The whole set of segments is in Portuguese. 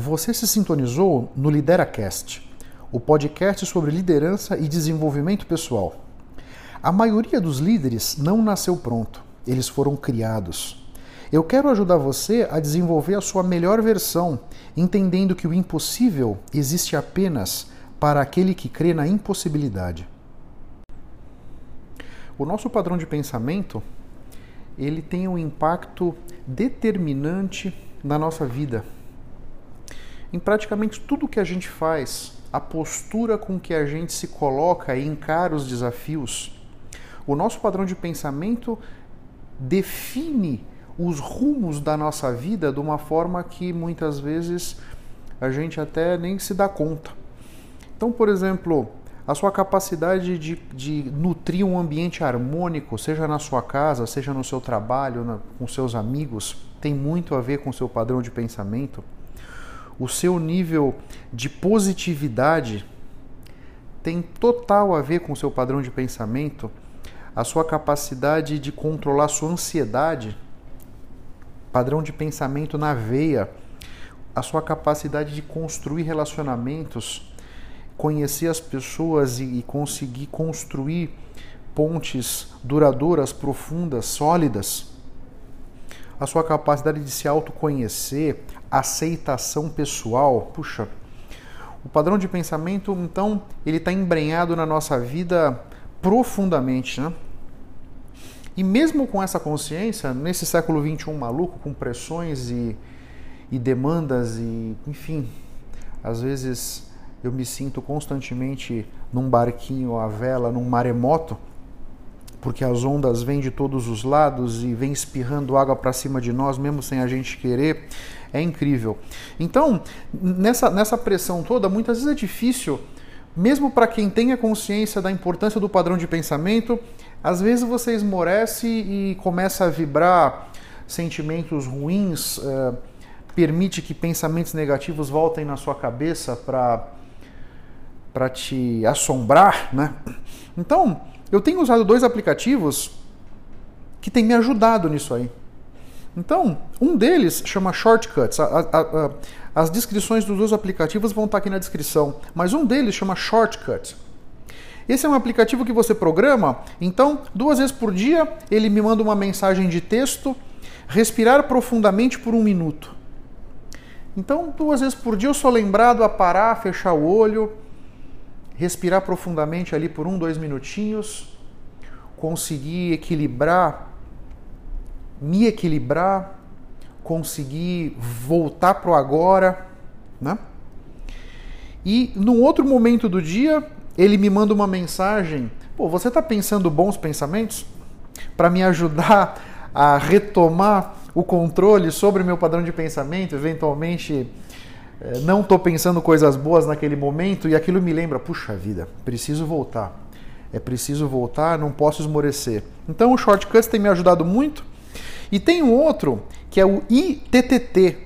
Você se sintonizou no LideraCast, o podcast sobre liderança e desenvolvimento pessoal. A maioria dos líderes não nasceu pronto, eles foram criados. Eu quero ajudar você a desenvolver a sua melhor versão, entendendo que o impossível existe apenas para aquele que crê na impossibilidade. O nosso padrão de pensamento, ele tem um impacto determinante na nossa vida. Em praticamente tudo que a gente faz, a postura com que a gente se coloca e encara os desafios, o nosso padrão de pensamento define os rumos da nossa vida de uma forma que muitas vezes a gente até nem se dá conta. Então, por exemplo, a sua capacidade de, de nutrir um ambiente harmônico, seja na sua casa, seja no seu trabalho, na, com seus amigos, tem muito a ver com o seu padrão de pensamento. O seu nível de positividade tem total a ver com o seu padrão de pensamento. A sua capacidade de controlar sua ansiedade padrão de pensamento na veia, a sua capacidade de construir relacionamentos, conhecer as pessoas e, conseguir construir pontes duradouras, profundas, sólidas. A sua capacidade de se autoconhecer, aceitação pessoal. Puxa, o padrão de pensamento, então, ele está embrenhado na nossa vida profundamente, né? E mesmo com essa consciência, nesse século XXI maluco, com pressões e, e demandas e, enfim, às vezes eu me sinto constantemente num barquinho à vela, num maremoto, porque as ondas vêm de todos os lados e vêm espirrando água para cima de nós, mesmo sem a gente querer. É incrível. Então, nessa, nessa pressão toda, muitas vezes é difícil, mesmo para quem tem a consciência da importância do padrão de pensamento, às vezes você esmorece e começa a vibrar sentimentos ruins, é, permite que pensamentos negativos voltem na sua cabeça para para te assombrar, né? Então, eu tenho usado dois aplicativos que têm me ajudado nisso aí. Então, um deles chama Shortcuts. A, a, a, as descrições dos dois aplicativos vão estar aqui na descrição, mas um deles chama Shortcut. Esse é um aplicativo que você programa, então duas vezes por dia ele me manda uma mensagem de texto, respirar profundamente por um minuto. Então, duas vezes por dia eu sou lembrado a parar, fechar o olho, respirar profundamente ali por um, dois minutinhos, conseguir equilibrar, me equilibrar, conseguir voltar para o agora, né? E num outro momento do dia, ele me manda uma mensagem: pô, você está pensando bons pensamentos? Para me ajudar a retomar o controle sobre o meu padrão de pensamento, eventualmente não estou pensando coisas boas naquele momento e aquilo me lembra, puxa vida, preciso voltar. É preciso voltar, não posso esmorecer. Então o Shortcuts tem me ajudado muito. E tem um outro que é o ITTT,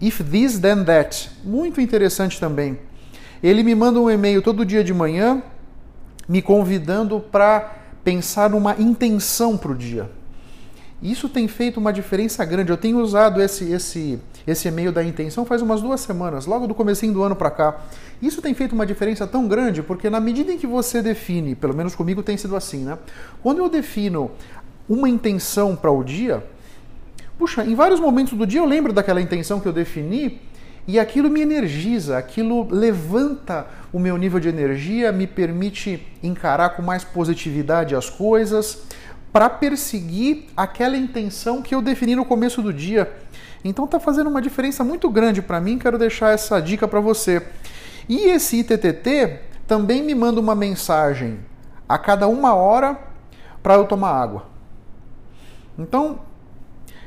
If This Then That, muito interessante também. Ele me manda um e-mail todo dia de manhã me convidando para pensar numa intenção para o dia. Isso tem feito uma diferença grande. Eu tenho usado esse, esse, esse e-mail da intenção faz umas duas semanas, logo do comecinho do ano para cá. Isso tem feito uma diferença tão grande porque na medida em que você define, pelo menos comigo tem sido assim, né? Quando eu defino uma intenção para o dia, puxa, em vários momentos do dia eu lembro daquela intenção que eu defini e aquilo me energiza, aquilo levanta o meu nível de energia, me permite encarar com mais positividade as coisas, para perseguir aquela intenção que eu defini no começo do dia. Então está fazendo uma diferença muito grande para mim, quero deixar essa dica para você. E esse ITTT também me manda uma mensagem a cada uma hora para eu tomar água. Então,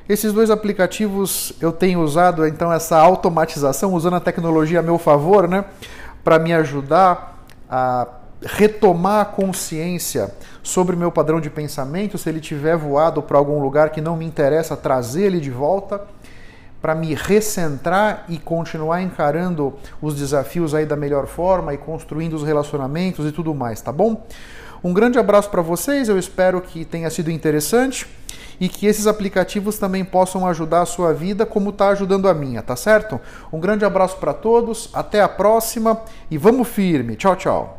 esses dois aplicativos eu tenho usado então essa automatização, usando a tecnologia a meu favor, né, para me ajudar a retomar a consciência sobre o meu padrão de pensamento, se ele tiver voado para algum lugar que não me interessa, trazer ele de volta para me recentrar e continuar encarando os desafios aí da melhor forma e construindo os relacionamentos e tudo mais, tá bom? Um grande abraço para vocês, eu espero que tenha sido interessante. e que esses aplicativos também possam ajudar a sua vida como está ajudando a minha, tá certo? Um grande abraço para todos, até a próxima e vamos firme. Tchau, tchau.